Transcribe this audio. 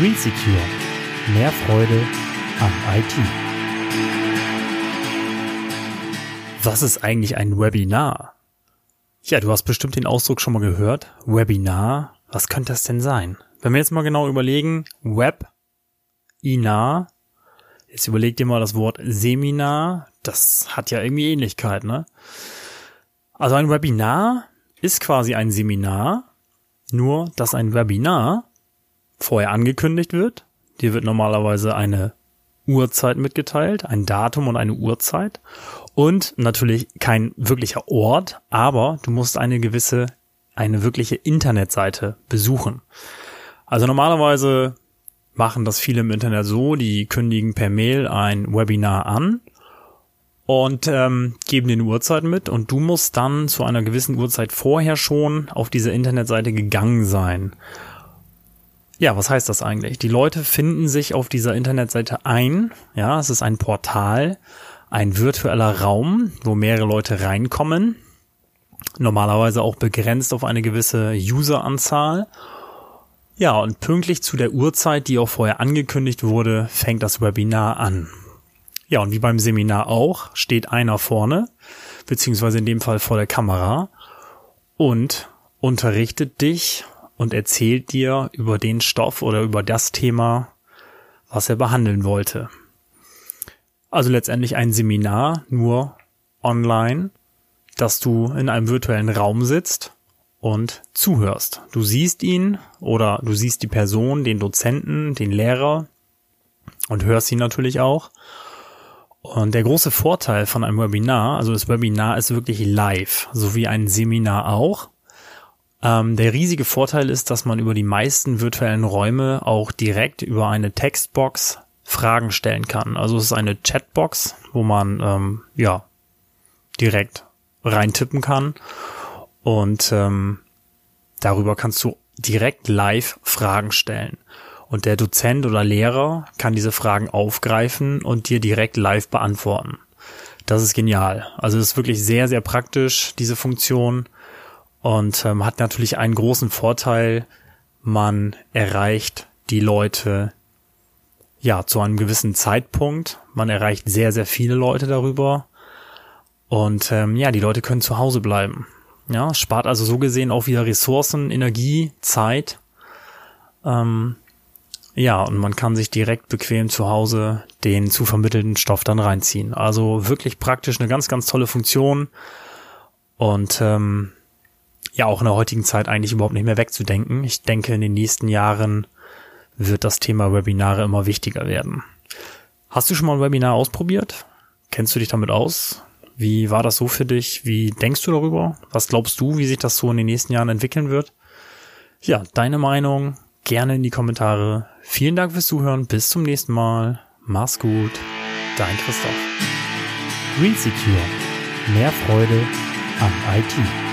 Green Secure. Mehr Freude am IT. Was ist eigentlich ein Webinar? Ja, du hast bestimmt den Ausdruck schon mal gehört. Webinar. Was könnte das denn sein? Wenn wir jetzt mal genau überlegen, Web, Inar, jetzt überleg dir mal das Wort Seminar, das hat ja irgendwie Ähnlichkeit, ne? Also ein Webinar ist quasi ein Seminar, nur dass ein Webinar vorher angekündigt wird. Dir wird normalerweise eine Uhrzeit mitgeteilt, ein Datum und eine Uhrzeit und natürlich kein wirklicher Ort, aber du musst eine gewisse, eine wirkliche Internetseite besuchen. Also normalerweise machen das viele im Internet so, die kündigen per Mail ein Webinar an und ähm, geben den Uhrzeit mit und du musst dann zu einer gewissen Uhrzeit vorher schon auf diese Internetseite gegangen sein. Ja, was heißt das eigentlich? Die Leute finden sich auf dieser Internetseite ein. Ja, es ist ein Portal, ein virtueller Raum, wo mehrere Leute reinkommen. Normalerweise auch begrenzt auf eine gewisse Useranzahl. Ja, und pünktlich zu der Uhrzeit, die auch vorher angekündigt wurde, fängt das Webinar an. Ja, und wie beim Seminar auch, steht einer vorne, beziehungsweise in dem Fall vor der Kamera und unterrichtet dich und erzählt dir über den Stoff oder über das Thema, was er behandeln wollte. Also letztendlich ein Seminar, nur online, dass du in einem virtuellen Raum sitzt und zuhörst. Du siehst ihn oder du siehst die Person, den Dozenten, den Lehrer und hörst ihn natürlich auch. Und der große Vorteil von einem Webinar, also das Webinar ist wirklich live, so wie ein Seminar auch. Ähm, der riesige Vorteil ist, dass man über die meisten virtuellen Räume auch direkt über eine Textbox Fragen stellen kann. Also es ist eine Chatbox, wo man ähm, ja direkt reintippen kann und ähm, darüber kannst du direkt live Fragen stellen. Und der Dozent oder Lehrer kann diese Fragen aufgreifen und dir direkt live beantworten. Das ist genial. Also es ist wirklich sehr, sehr praktisch, diese Funktion und ähm, hat natürlich einen großen Vorteil. Man erreicht die Leute ja zu einem gewissen Zeitpunkt. Man erreicht sehr, sehr viele Leute darüber. Und ähm, ja, die Leute können zu Hause bleiben. Ja, spart also so gesehen auch wieder Ressourcen, Energie, Zeit. Ähm, ja, und man kann sich direkt bequem zu Hause den zu vermittelten Stoff dann reinziehen. Also wirklich praktisch eine ganz, ganz tolle Funktion. Und ähm, ja auch in der heutigen Zeit eigentlich überhaupt nicht mehr wegzudenken. Ich denke, in den nächsten Jahren wird das Thema Webinare immer wichtiger werden. Hast du schon mal ein Webinar ausprobiert? Kennst du dich damit aus? Wie war das so für dich? Wie denkst du darüber? Was glaubst du, wie sich das so in den nächsten Jahren entwickeln wird? Ja, deine Meinung gerne in die Kommentare. Vielen Dank fürs Zuhören. Bis zum nächsten Mal. Mach's gut. Dein Christoph. Green Secure. Mehr Freude am IT.